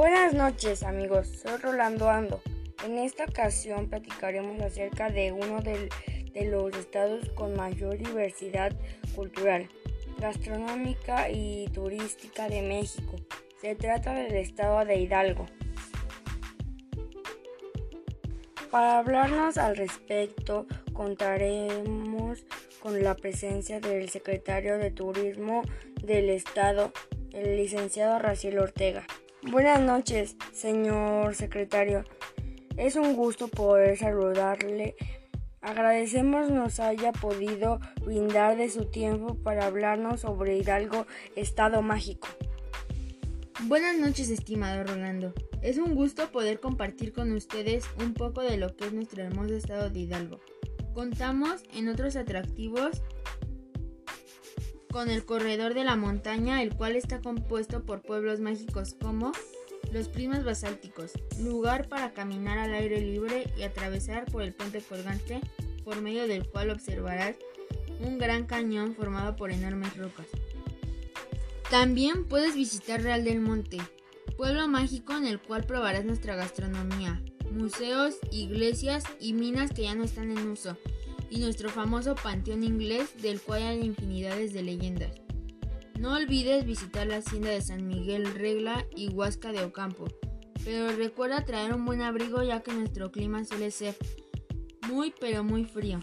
Buenas noches amigos, soy Rolando Ando. En esta ocasión platicaremos acerca de uno de, los estados con mayor diversidad cultural, gastronómica y turística de México. Se trata del estado de Hidalgo. Para hablarnos al respecto, contaremos con la presencia del secretario de Turismo del Estado, el licenciado Raciel Ortega. Buenas noches, señor secretario. Es un gusto poder saludarle. Agradecemos nos haya podido brindar de su tiempo para hablarnos sobre Hidalgo, Estado Mágico. Buenas noches, estimado Rolando. Es un gusto poder compartir con ustedes un poco de lo que es nuestro hermoso estado de Hidalgo. Contamos en otros atractivos con el corredor de la montaña, el cual está compuesto por pueblos mágicos como los Primos Basálticos, lugar para caminar al aire libre y atravesar por el puente colgante, por medio del cual observarás un gran cañón formado por enormes rocas. También puedes visitar Real del Monte, pueblo mágico en el cual probarás nuestra gastronomía, museos, iglesias y minas que ya no están en uso, y nuestro famoso panteón inglés del cual hay infinidades de leyendas. No olvides visitar la hacienda de San Miguel Regla y Huasca de Ocampo, pero recuerda traer un buen abrigo ya que nuestro clima suele ser muy pero muy frío.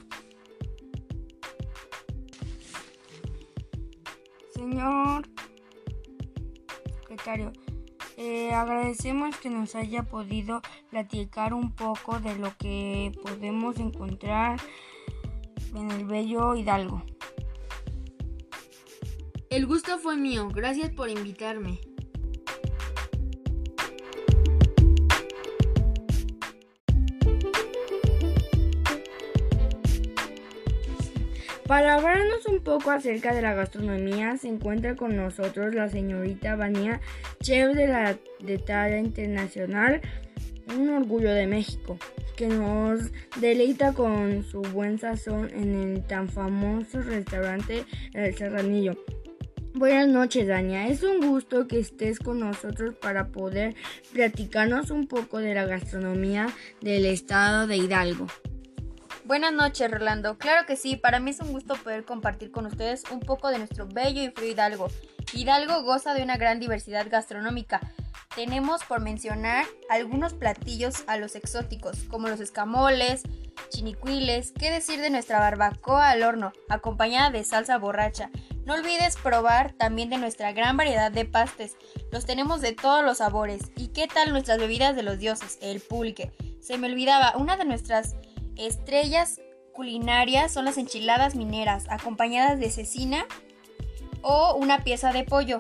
Señor secretario, eh, agradecemos que nos haya podido platicar un poco de lo que podemos encontrar en el bello Hidalgo. El gusto fue mío, gracias por invitarme. Para hablarnos un poco acerca de la gastronomía, se encuentra con nosotros la señorita Vania, chef de la de talla internacional, un orgullo de México que nos deleita con su buen sazón en el tan famoso restaurante El Serranillo. Buenas noches, Dania. Es un gusto que estés con nosotros para poder platicarnos un poco de la gastronomía del estado de Hidalgo. Buenas noches, Rolando. Claro que sí, para mí es un gusto poder compartir con ustedes un poco de nuestro bello y frío Hidalgo. Hidalgo goza de una gran diversidad gastronómica tenemos por mencionar algunos platillos a los exóticos, como los escamoles, chinicuiles, qué decir de nuestra barbacoa al horno, acompañada de salsa borracha. No olvides probar también de nuestra gran variedad de pastes, los tenemos de todos los sabores. ¿Y qué tal nuestras bebidas de los dioses? El pulque. Se me olvidaba, una de nuestras estrellas culinarias son las enchiladas mineras, acompañadas de cecina o una pieza de pollo.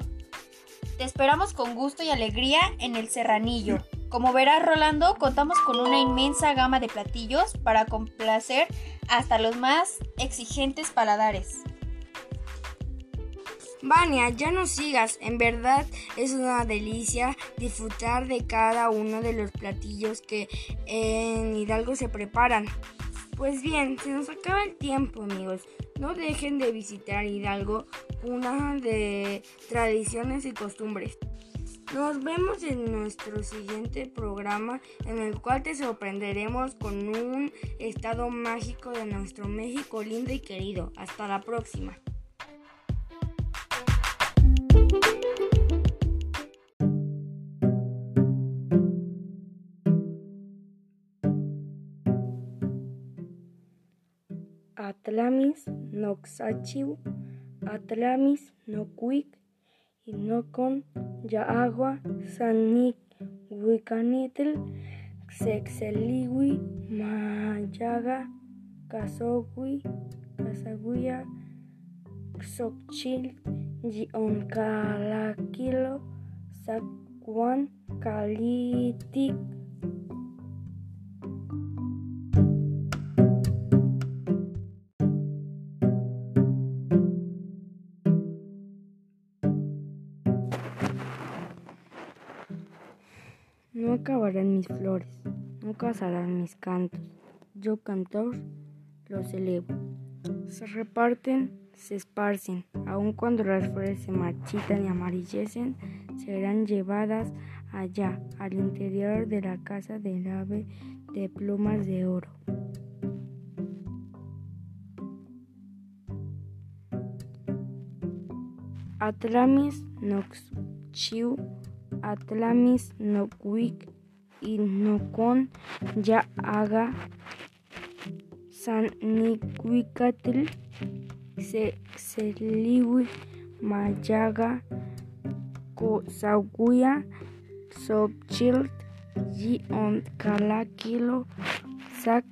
Te esperamos con gusto y alegría en el Serranillo. Como verás, Rolando, contamos con una inmensa gama de platillos para complacer hasta los más exigentes paladares. Vania, ya no sigas, en verdad es una delicia disfrutar de cada uno de los platillos que en Hidalgo se preparan. Pues bien, se nos acaba el tiempo amigos. No dejen de visitar Hidalgo, una de tradiciones y costumbres. Nos vemos en nuestro siguiente programa en el cual te sorprenderemos con un estado mágico de nuestro México lindo y querido. Hasta la próxima. Atlamis noxachiu, Atlamis nocuic, Inocon yaagua, Sanik Wicanitl, Xexeliwi, Mayaga, Casogui, Casaguia, Xochil, Yioncalaquilo, Sacuan, Calitic, No acabarán mis flores, no casarán mis cantos. Yo cantor los elevo. Se reparten, se esparcen, aun cuando las flores se marchitan y amarillecen, serán llevadas allá, al interior de la casa del ave de plumas de oro. Atlamis noxiu, Atlamis noquic y nocon ya haga san niquicatl se seliwi mayaga cosaguia sobchilt y on calaquilo sac